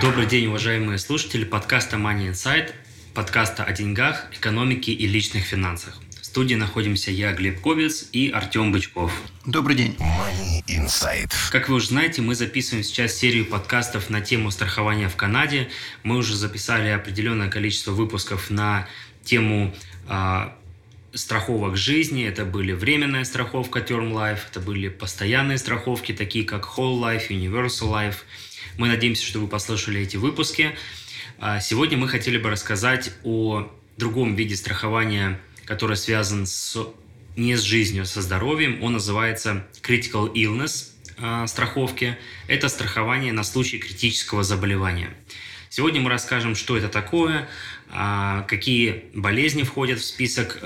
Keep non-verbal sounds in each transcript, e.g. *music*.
Добрый день, уважаемые слушатели подкаста Money Insight, подкаста о деньгах, экономике и личных финансах. В студии находимся я, Глеб Ковец и Артем Бычков. Добрый день. Money Insight. Как вы уже знаете, мы записываем сейчас серию подкастов на тему страхования в Канаде. Мы уже записали определенное количество выпусков на тему а, страховок жизни. Это были временная страховка Term Life, это были постоянные страховки, такие как Whole Life, Universal Life – мы надеемся, что вы послушали эти выпуски. А, сегодня мы хотели бы рассказать о другом виде страхования, который связан с, не с жизнью, а со здоровьем. Он называется Critical Illness а, страховки. Это страхование на случай критического заболевания. Сегодня мы расскажем, что это такое, а, какие болезни входят в список,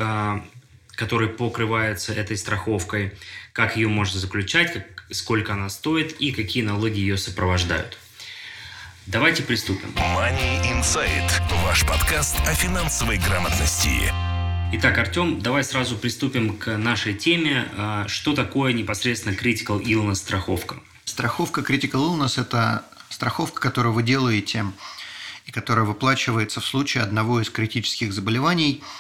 который покрывается этой страховкой, как ее можно заключать, сколько она стоит и какие налоги ее сопровождают. Давайте приступим. Money Insight. Ваш подкаст о финансовой грамотности. Итак, Артем, давай сразу приступим к нашей теме. А, что такое непосредственно Critical Illness страховка? Страховка Critical Illness – это страховка, которую вы делаете и которая выплачивается в случае одного из критических заболеваний –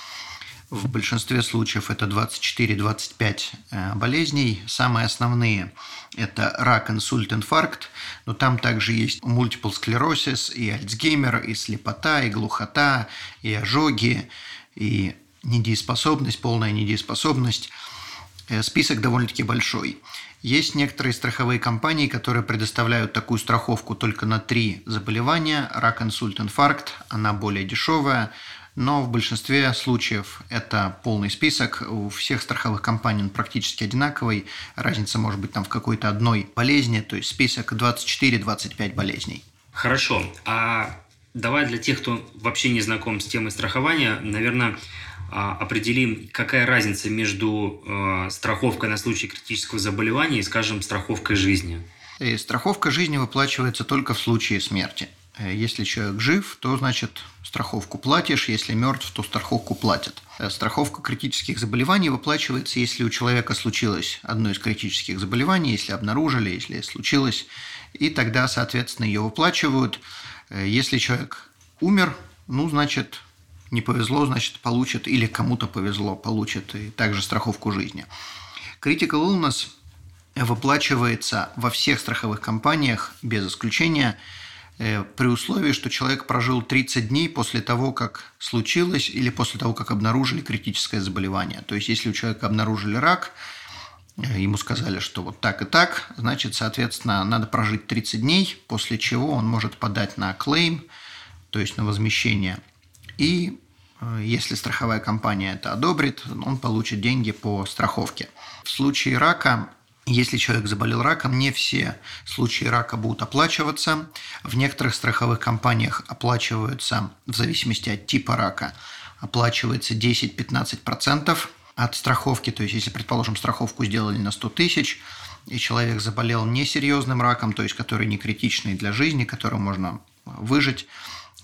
в большинстве случаев это 24-25 э, болезней. Самые основные – это рак, инсульт, инфаркт, но там также есть multiple склерозис, и Альцгеймер, и слепота, и глухота, и ожоги, и недееспособность, полная недееспособность. Э, список довольно-таки большой. Есть некоторые страховые компании, которые предоставляют такую страховку только на три заболевания. Рак, инсульт, инфаркт. Она более дешевая но в большинстве случаев это полный список. У всех страховых компаний он практически одинаковый. Разница может быть там в какой-то одной болезни, то есть список 24-25 болезней. Хорошо. А давай для тех, кто вообще не знаком с темой страхования, наверное, а, определим, какая разница между э, страховкой на случай критического заболевания и, скажем, страховкой жизни. И страховка жизни выплачивается только в случае смерти. Э, если человек жив, то значит страховку платишь, если мертв, то страховку платят. Э, страховка критических заболеваний выплачивается, если у человека случилось одно из критических заболеваний, если обнаружили, если случилось, и тогда, соответственно, ее выплачивают. Э, если человек умер, ну, значит, не повезло, значит, получит, или кому-то повезло, получит и также страховку жизни. Critical illness выплачивается во всех страховых компаниях без исключения – при условии, что человек прожил 30 дней после того, как случилось, или после того, как обнаружили критическое заболевание. То есть, если у человека обнаружили рак, э, ему сказали, что вот так и так, значит, соответственно, надо прожить 30 дней, после чего он может подать на клейм, то есть на возмещение. И э, если страховая компания это одобрит, он получит деньги по страховке. В случае рака если человек заболел раком, не все случаи рака будут оплачиваться. В некоторых страховых компаниях оплачиваются, в зависимости от типа рака, оплачивается 10-15% от страховки. То есть, если, предположим, страховку сделали на 100 тысяч, и человек заболел несерьезным раком, то есть который не критичный для жизни, которым можно выжить,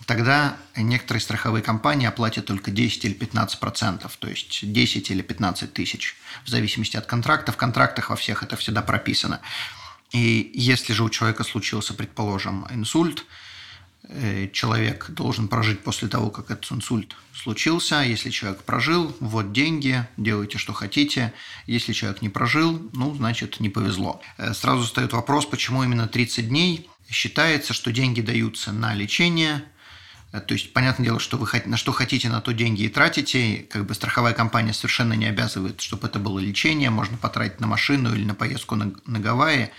тогда некоторые страховые компании оплатят только 10 или 15 процентов, то есть 10 или 15 тысяч, в зависимости от контракта. В контрактах во всех это всегда прописано. И если же у человека случился, предположим, инсульт, э, человек должен прожить после того, как этот инсульт случился. Если человек прожил, вот деньги, делайте, что хотите. Если человек не прожил, ну, значит, не повезло. Э, сразу встает вопрос, почему именно 30 дней. Считается, что деньги даются на лечение – то есть, понятное дело, что вы на что хотите, на то деньги и тратите. Как бы страховая компания совершенно не обязывает, чтобы это было лечение. Можно потратить на машину или на поездку на, на Гавайи.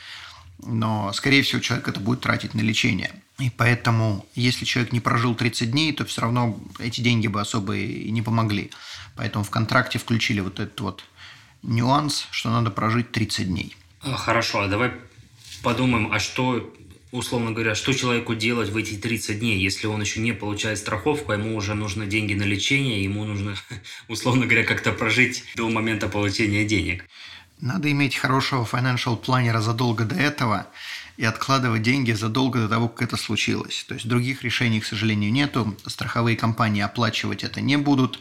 Но, скорее всего, человек это будет тратить на лечение. И поэтому, если человек не прожил 30 дней, то все равно эти деньги бы особо и не помогли. Поэтому в контракте включили вот этот вот нюанс, что надо прожить 30 дней. Хорошо, а давай подумаем, а что условно говоря, что человеку делать в эти 30 дней, если он еще не получает страховку, а ему уже нужны деньги на лечение, ему нужно, *laughs* условно говоря, как-то прожить до момента получения денег. Надо иметь хорошего financial планера задолго до этого и откладывать деньги задолго до того, как это случилось. То есть других решений, к сожалению, нету. Страховые компании оплачивать это не будут.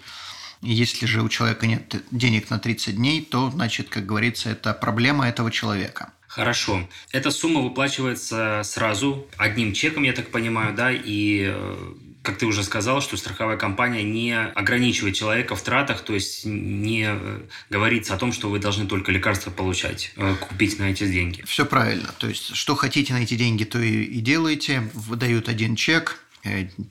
Если же у человека нет денег на 30 дней, то, значит, как говорится, это проблема этого человека. Хорошо. Эта сумма выплачивается сразу, одним чеком, я так понимаю, да, и э, как ты уже сказал, что страховая компания не ограничивает человека в тратах, то есть не э, говорится о том, что вы должны только лекарства получать, э, купить на эти деньги. Все правильно. То есть, что хотите на эти деньги, то и, и делаете. Выдают один чек,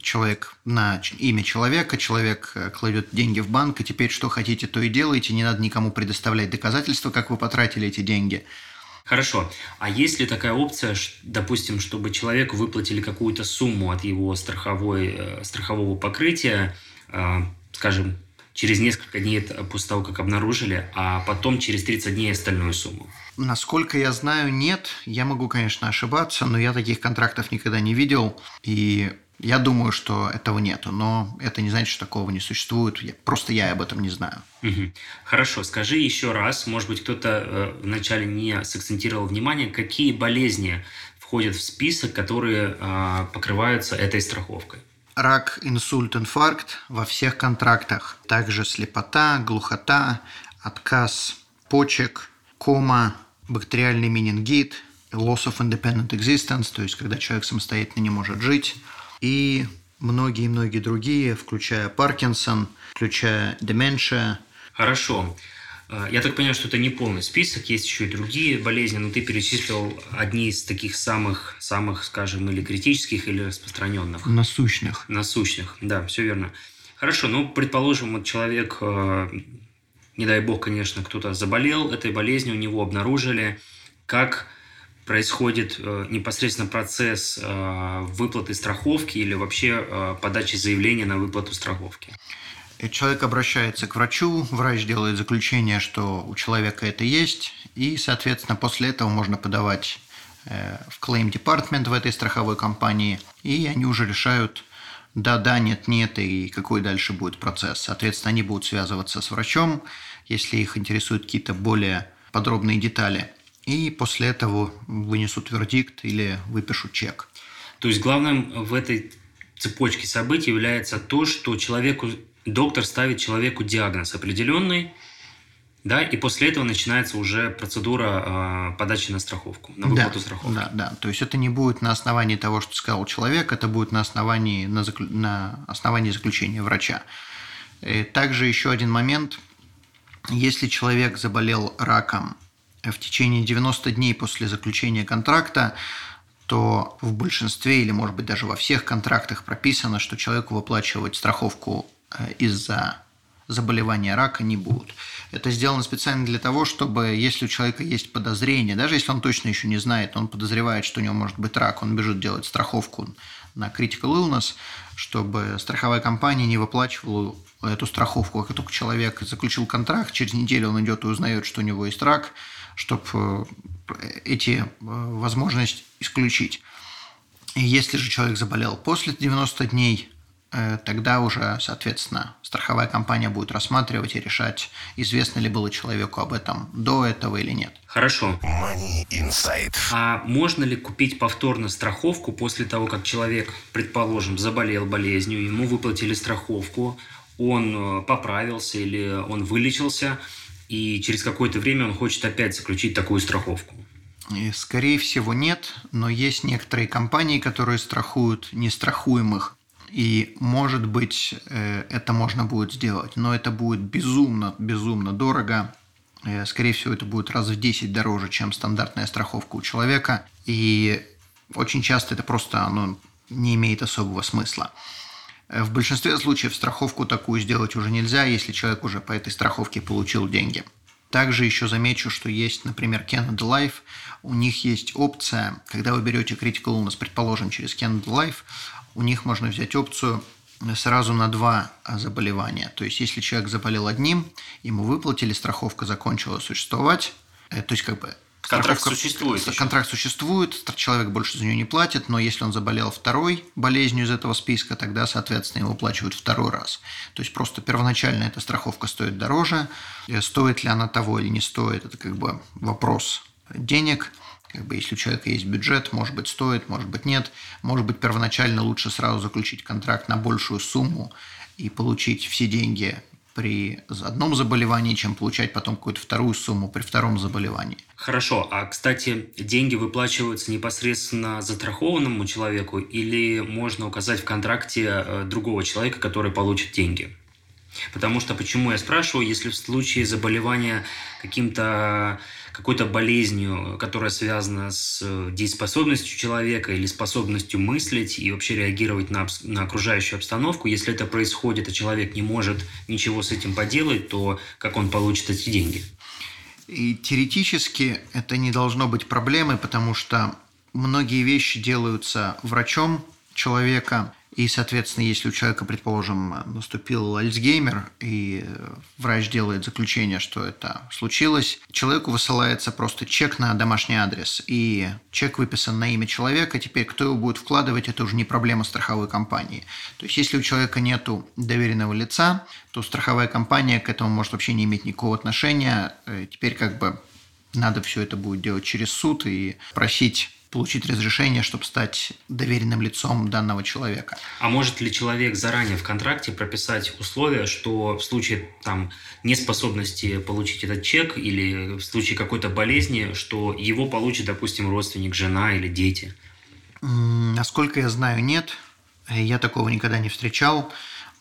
человек на имя человека, человек кладет деньги в банк, и теперь что хотите, то и делаете, не надо никому предоставлять доказательства, как вы потратили эти деньги. Хорошо. А есть ли такая опция, допустим, чтобы человеку выплатили какую-то сумму от его страховой, э, страхового покрытия, э, скажем, через несколько дней после того, как обнаружили, а потом через 30 дней остальную сумму? Насколько я знаю, нет. Я могу, конечно, ошибаться, но я таких контрактов никогда не видел. И я думаю, что этого нету, но это не значит, что такого не существует. Я, просто я об этом не знаю. Угу. Хорошо, скажи еще раз, может быть, кто-то э, вначале не сакцентировал внимание, какие болезни входят в список, которые э, покрываются этой страховкой? Рак, инсульт, инфаркт во всех контрактах. Также слепота, глухота, отказ почек, кома, бактериальный менингит, loss of independent existence, то есть когда человек самостоятельно не может жить, и многие-многие другие, включая Паркинсон, включая деменция. Хорошо. А, я так понимаю, что это не полный список, есть еще и другие болезни, но ты перечислил одни из таких самых, самых, скажем, или критических, или распространенных. Насущных. Насущных, да, все верно. Хорошо, ну, предположим, вот человек, а, не дай бог, конечно, кто-то заболел этой болезнью, у него обнаружили, как происходит э, непосредственно процесс э, выплаты страховки или вообще э, подачи заявления на выплату страховки? Человек обращается к врачу, врач делает заключение, что у человека это есть, и, соответственно, после этого можно подавать в claim department в этой страховой компании, и они уже решают, да, да, нет, нет, и какой дальше будет процесс. Соответственно, они будут связываться с врачом, если их интересуют какие-то более подробные детали и после этого вынесут вердикт или выпишут чек. То есть главным в этой цепочке событий является то, что человеку доктор ставит человеку диагноз определенный, да, и после этого начинается уже процедура э, подачи на страховку, на выплату да, страховки. Да, да. То есть это не будет на основании того, что сказал человек, это будет на основании, на, заклю... на основании заключения врача. И также еще один момент. Если человек заболел раком в течение 90 дней после заключения контракта, то в большинстве или, может быть, даже во всех контрактах прописано, что человеку выплачивать страховку э, из-за заболевания рака не будут. Это сделано специально для того, чтобы, если у человека есть подозрение, даже если он точно еще не знает, он подозревает, что у него может быть рак, он бежит делать страховку на critical illness, чтобы страховая компания не выплачивала эту страховку, как только человек заключил контракт, через неделю он идет и узнает, что у него есть рак – чтобы э, эти э, возможности исключить. И если же человек заболел после 90 дней, э, тогда уже, соответственно, страховая компания будет рассматривать и решать, известно ли было человеку об этом до этого или нет. Хорошо. Money Insight. А можно ли купить повторно страховку после того, как человек, предположим, заболел болезнью, ему выплатили страховку, он поправился или он вылечился – и через какое-то время он хочет опять заключить такую страховку? Скорее всего, нет, но есть некоторые компании, которые страхуют нестрахуемых. И, может быть, э, это можно будет сделать, но это будет безумно, безумно дорого. Э, скорее всего, это будет раз в 10 дороже, чем стандартная страховка у человека. И очень часто это просто ну, не имеет особого смысла. Э, в большинстве случаев страховку такую сделать уже нельзя, если человек уже по этой страховке получил деньги. Также еще замечу, что есть, например, Canada Life. У них есть опция, когда вы берете Critical Illness, предположим, через Canada Life, у них можно взять опцию сразу на два заболевания. То есть, если человек заболел одним, ему выплатили, страховка закончила существовать, э, то есть, как бы Контракт существует. Контракт еще. существует, человек больше за нее не платит, но если он заболел второй болезнью из этого списка, тогда, соответственно, его оплачивают второй раз. То есть просто первоначально эта страховка стоит дороже. Э, стоит ли она того или не стоит, это как бы вопрос денег. Как бы если у человека есть бюджет, может быть стоит, может быть нет. Может быть первоначально лучше сразу заключить контракт на большую сумму и получить все деньги при одном заболевании, чем получать потом какую-то вторую сумму при втором заболевании. Хорошо, а кстати, деньги выплачиваются непосредственно застрахованному человеку или можно указать в контракте э, другого человека, который получит деньги? Потому что почему я спрашиваю, если в случае заболевания каким-то какой-то болезнью, которая связана с э, дееспособностью человека или способностью мыслить и вообще реагировать на, на окружающую обстановку. Если это происходит, а человек не может ничего с этим поделать, то как он получит эти деньги? И теоретически это не должно быть проблемой, потому что многие вещи делаются врачом человека, и, соответственно, если у человека, предположим, наступил Альцгеймер, и врач делает заключение, что это случилось, человеку высылается просто чек на домашний адрес, и чек выписан на имя человека, теперь кто его будет вкладывать, это уже не проблема страховой компании. То есть, если у человека нет доверенного лица, то страховая компания к этому может вообще не иметь никакого отношения. Э, теперь как бы надо все это будет делать через суд и просить получить разрешение, чтобы стать доверенным лицом данного человека. А может ли человек заранее в контракте прописать условия, что в случае там неспособности получить этот чек или в случае какой-то болезни, что его получит, допустим, родственник, жена или дети? Насколько я знаю, нет. Я такого никогда не встречал.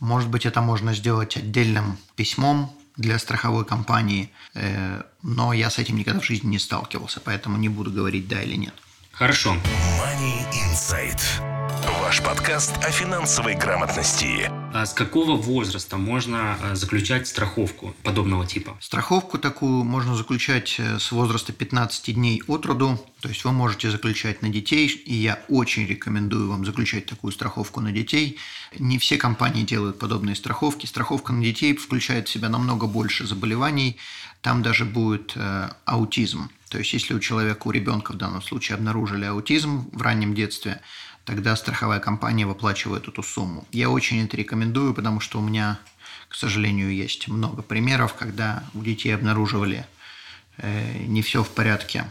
Может быть, это можно сделать отдельным письмом для страховой компании, э, но я с этим никогда в жизни не сталкивался, поэтому не буду говорить да или нет. Хорошо. Money Insight. Ваш подкаст о финансовой грамотности. А с какого возраста можно а, заключать страховку подобного типа? Страховку такую можно заключать э, с возраста 15 дней от роду. То есть вы можете заключать на детей, и я очень рекомендую вам заключать такую страховку на детей. Не все компании делают подобные страховки. Страховка на детей включает в себя намного больше заболеваний. Там даже будет э, аутизм. То есть, если у человека, у ребенка в данном случае обнаружили аутизм в раннем детстве, тогда страховая компания выплачивает эту сумму. Я очень это рекомендую, потому что у меня, к сожалению, есть много примеров, когда у детей обнаруживали э, не все в порядке.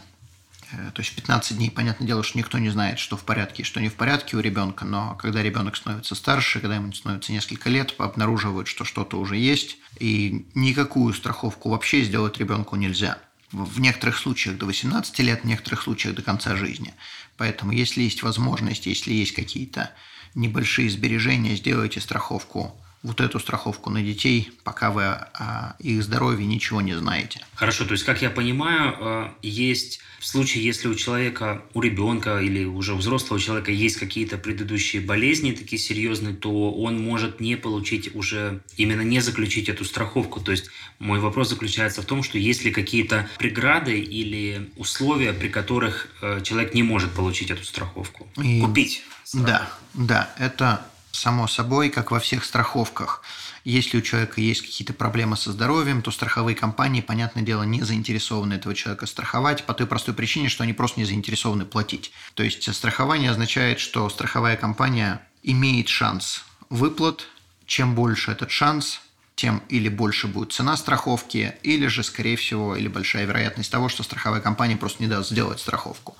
Э, то есть 15 дней, понятное дело, что никто не знает, что в порядке и что не в порядке у ребенка, но когда ребенок становится старше, когда ему становится несколько лет, обнаруживают, что что-то уже есть, и никакую страховку вообще сделать ребенку нельзя – в некоторых случаях до 18 лет, в некоторых случаях до конца жизни. Поэтому, если есть возможность, если есть какие-то небольшие сбережения, сделайте страховку вот эту страховку на детей, пока вы о их здоровье ничего не знаете. Хорошо, то есть, как я понимаю, э, есть в случае, если у человека, у ребенка или уже у взрослого человека есть какие-то предыдущие болезни такие серьезные, то он может не получить уже, именно не заключить эту страховку. То есть, мой вопрос заключается в том, что есть ли какие-то преграды или условия, при которых э, человек не может получить эту страховку, И... купить. Страховку. Да, да, это само собой, как во всех страховках. Если у человека есть какие-то проблемы со здоровьем, то страховые компании, понятное дело, не заинтересованы этого человека страховать по той простой причине, что они просто не заинтересованы платить. То есть страхование означает, что страховая компания имеет шанс выплат. Чем больше этот шанс, тем или больше будет цена страховки, или же, скорее всего, или большая вероятность того, что страховая компания просто не даст сделать страховку.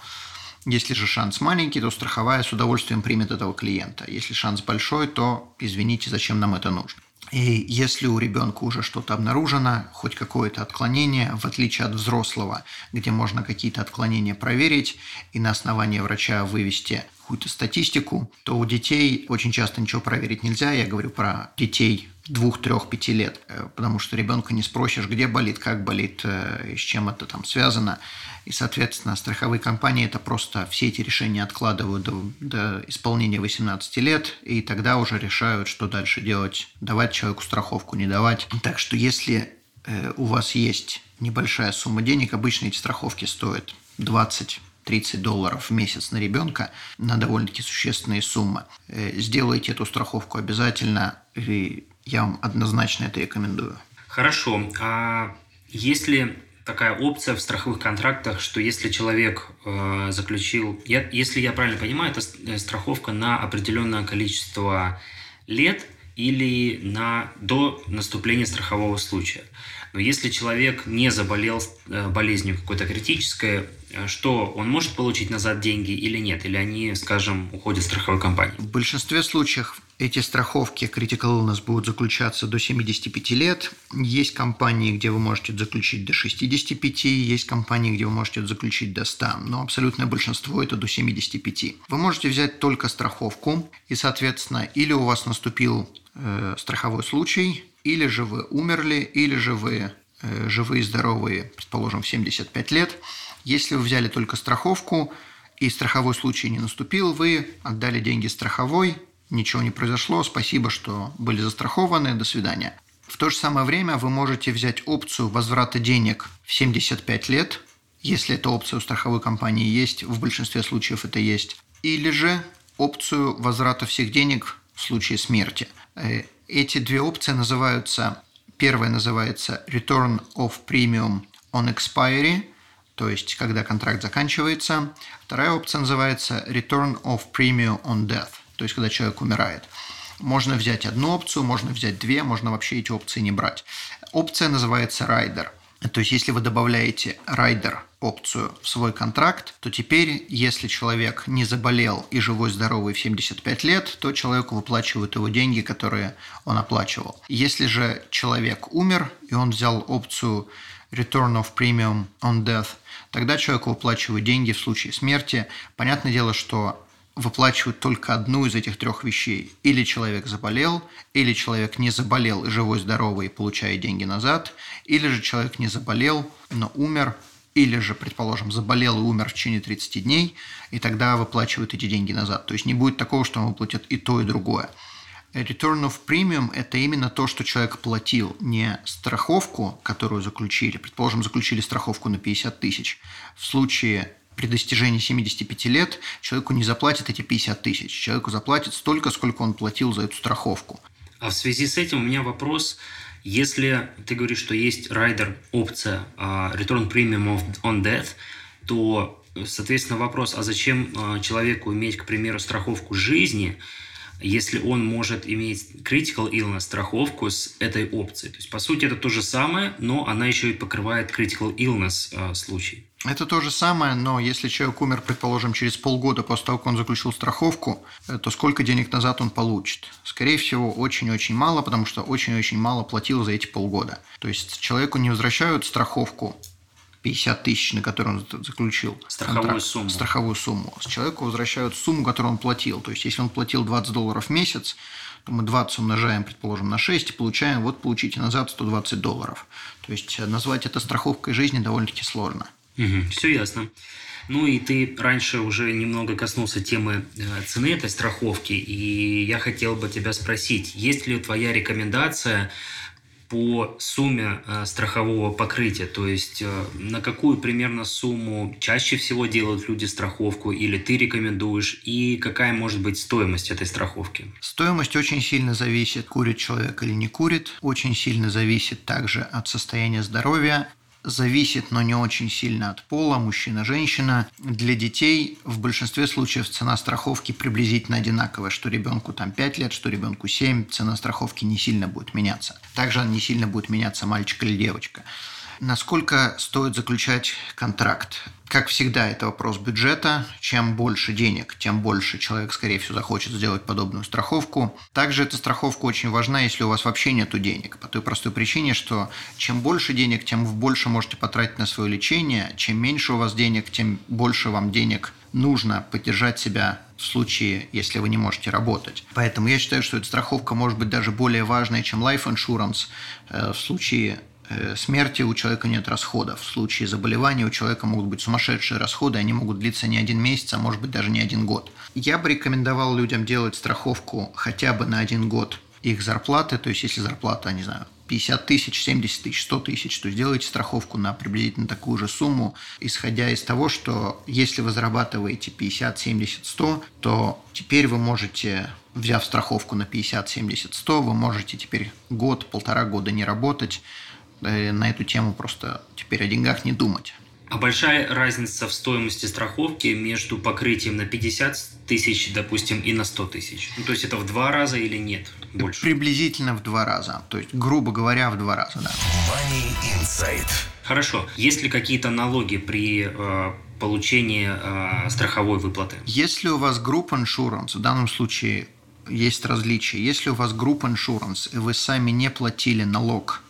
Если же шанс маленький, то страховая с удовольствием примет этого клиента. Если шанс большой, то извините, зачем нам это нужно. И если у ребенка уже что-то обнаружено, хоть какое-то отклонение, в отличие от взрослого, где можно какие-то отклонения проверить и на основании врача вывести какую-то статистику, то у детей очень часто ничего проверить нельзя. Я говорю про детей двух, трех, пяти лет, э, потому что ребенка не спросишь, где болит, как болит, э, с чем это там связано. И, соответственно, страховые компании это просто все эти решения откладывают до, до исполнения 18 лет, и тогда уже решают, что дальше делать, давать человеку страховку, не давать. Так что если э, у вас есть небольшая сумма денег, обычно эти страховки стоят 20 30 долларов в месяц на ребенка на довольно-таки существенные суммы. Сделайте эту страховку обязательно, и я вам однозначно это рекомендую. Хорошо. А если такая опция в страховых контрактах, что если человек э, заключил, я, если я правильно понимаю, это э, страховка на определенное количество лет или на, до наступления страхового случая. Но если человек не заболел э, болезнью какой-то критической, что он может получить назад деньги или нет? Или они, скажем, уходят страховой компании? В большинстве случаев эти страховки Critical Illness будут заключаться до 75 лет. Есть компании, где вы можете заключить до 65, есть компании, где вы можете заключить до 100, но абсолютное большинство это до 75. Вы можете взять только страховку, и, соответственно, или у вас наступил э, страховой случай, или же вы умерли, или же вы э, живые, здоровые, предположим, в 75 лет. Если вы взяли только страховку, и страховой случай не наступил, вы отдали деньги страховой, ничего не произошло, спасибо, что были застрахованы, до свидания. В то же самое время вы можете взять опцию возврата денег в 75 лет, если эта опция у страховой компании есть, в большинстве случаев это есть, или же опцию возврата всех денег в случае смерти. Э, эти две опции называются, первая называется Return of Premium on Expiry, то есть когда контракт заканчивается. Вторая опция называется Return of Premium on Death, то есть когда человек умирает. Можно взять одну опцию, можно взять две, можно вообще эти опции не брать. Опция называется Rider. То есть если вы добавляете Rider опцию в свой контракт, то теперь, если человек не заболел и живой, здоровый в 75 лет, то человеку выплачивают его деньги, которые он оплачивал. Если же человек умер, и он взял опцию Return of Premium on Death, тогда человеку выплачивают деньги в случае смерти. Понятное дело, что выплачивают только одну из этих трех вещей. Или человек заболел, или человек не заболел и живой, здоровый, и получает деньги назад, или же человек не заболел, но умер, или же, предположим, заболел и умер в течение 30 дней, и тогда выплачивают эти деньги назад. То есть не будет такого, что он выплатит и то, и другое. Return of Premium – это именно то, что человек платил, не страховку, которую заключили. Предположим, заключили страховку на 50 тысяч. В случае при достижении 75 лет человеку не заплатят эти 50 тысяч. Человеку заплатят столько, сколько он платил за эту страховку. А в связи с этим у меня вопрос – если ты говоришь, что есть райдер опция uh, Return Premium on Death, то, соответственно, вопрос, а зачем uh, человеку иметь, к примеру, страховку жизни, если он может иметь critical illness страховку с этой опцией. То есть, по сути, это то же самое, но она еще и покрывает critical illness э, случай. Это то же самое, но если человек умер, предположим, через полгода после того, как он заключил страховку, э, то сколько денег назад он получит? Скорее всего, очень-очень мало, потому что очень-очень мало платил за эти полгода. То есть человеку не возвращают страховку 50 тысяч, на которую он заключил страховую контракт, сумму. страховую сумму. С человеку возвращают сумму, которую он платил. То есть, если он платил 20 долларов в месяц, то мы 20 умножаем, предположим, на 6 и получаем, вот получите назад 120 долларов. То есть, назвать это страховкой жизни довольно-таки сложно. Угу, все ясно. Ну и ты раньше уже немного коснулся темы э, цены этой страховки, и я хотел бы тебя спросить, есть ли твоя рекомендация по сумме э, страхового покрытия, то есть э, на какую примерно сумму чаще всего делают люди страховку или ты рекомендуешь, и какая может быть стоимость этой страховки? Стоимость очень сильно зависит, курит человек или не курит, очень сильно зависит также от состояния здоровья, зависит, но не очень сильно от пола, мужчина-женщина. Для детей в большинстве случаев цена страховки приблизительно одинаковая, что ребенку там 5 лет, что ребенку 7, цена страховки не сильно будет меняться. Также не сильно будет меняться мальчик или девочка. Насколько стоит заключать контракт? Как всегда, это вопрос бюджета. Чем больше денег, тем больше человек, скорее всего, захочет сделать подобную страховку. Также эта страховка очень важна, если у вас вообще нет денег. По той простой причине, что чем больше денег, тем больше можете потратить на свое лечение. Чем меньше у вас денег, тем больше вам денег нужно поддержать себя в случае, если вы не можете работать. Поэтому я считаю, что эта страховка может быть даже более важной, чем life insurance э, в случае смерти у человека нет расходов. В случае заболевания у человека могут быть сумасшедшие расходы, они могут длиться не один месяц, а может быть даже не один год. Я бы рекомендовал людям делать страховку хотя бы на один год их зарплаты, то есть если зарплата, не знаю, 50 тысяч, 70 тысяч, 100 тысяч, то сделайте страховку на приблизительно такую же сумму, исходя из того, что если вы зарабатываете 50, 70, 100, то теперь вы можете, взяв страховку на 50, 70, 100, вы можете теперь год, полтора года не работать, на эту тему просто теперь о деньгах не думать. А большая разница в стоимости страховки между покрытием на 50 тысяч, допустим, и на 100 тысяч? Ну, то есть это в два раза или нет? Больше? Приблизительно в два раза. То есть, грубо говоря, в два раза, да. Money Insight. Хорошо. Есть ли какие-то налоги при э, получении э, страховой выплаты? Если у вас группа insurance, в данном случае есть различия. Если у вас группа insurance, и вы сами не платили налог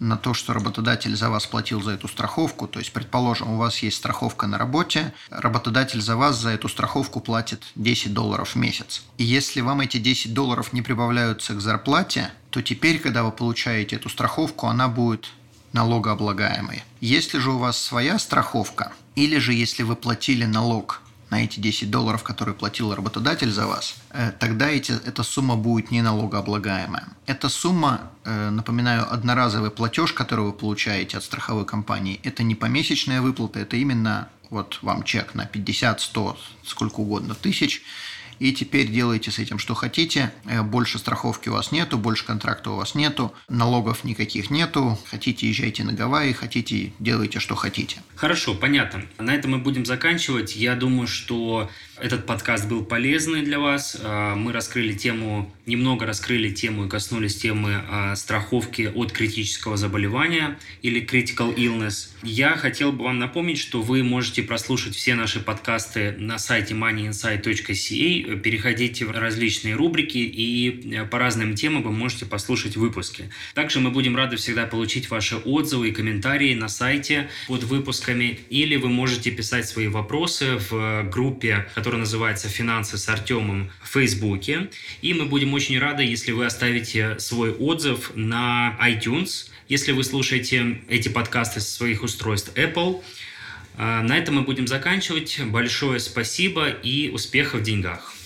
на то, что работодатель за вас платил за эту страховку. То есть, предположим, у вас есть страховка на работе, работодатель за вас за эту страховку платит 10 долларов в месяц. И если вам эти 10 долларов не прибавляются к зарплате, то теперь, когда вы получаете эту страховку, она будет налогооблагаемой. Если же у вас своя страховка, или же если вы платили налог на эти 10 долларов, которые платил работодатель за вас, э, тогда эти, эта сумма будет не налогооблагаемая. Эта сумма, э, напоминаю, одноразовый платеж, который вы получаете от страховой компании, это не помесячная выплата, это именно вот вам чек на 50, 100, сколько угодно тысяч – и теперь делайте с этим что хотите. Э, больше страховки у вас нету, больше контракта у вас нету, налогов никаких нету. Хотите, езжайте на Гавайи, хотите, делайте что хотите. Хорошо, понятно. На этом мы будем заканчивать. Я думаю, что этот подкаст был полезный для вас. Э, мы раскрыли тему, немного раскрыли тему и коснулись темы э, страховки от критического заболевания или critical illness. Я хотел бы вам напомнить, что вы можете прослушать все наши подкасты на сайте moneyinsight.ca. Переходите в различные рубрики и э, по разным темам вы можете послушать выпуски. Также мы будем рады всегда получить ваши отзывы и комментарии на сайте под выпусками или вы можете писать свои вопросы в группе, который называется «Финансы с Артемом» в Фейсбуке. И мы будем очень рады, если вы оставите свой отзыв на iTunes, если вы слушаете эти подкасты со своих устройств Apple. А, на этом мы будем заканчивать. Большое спасибо и успехов в деньгах.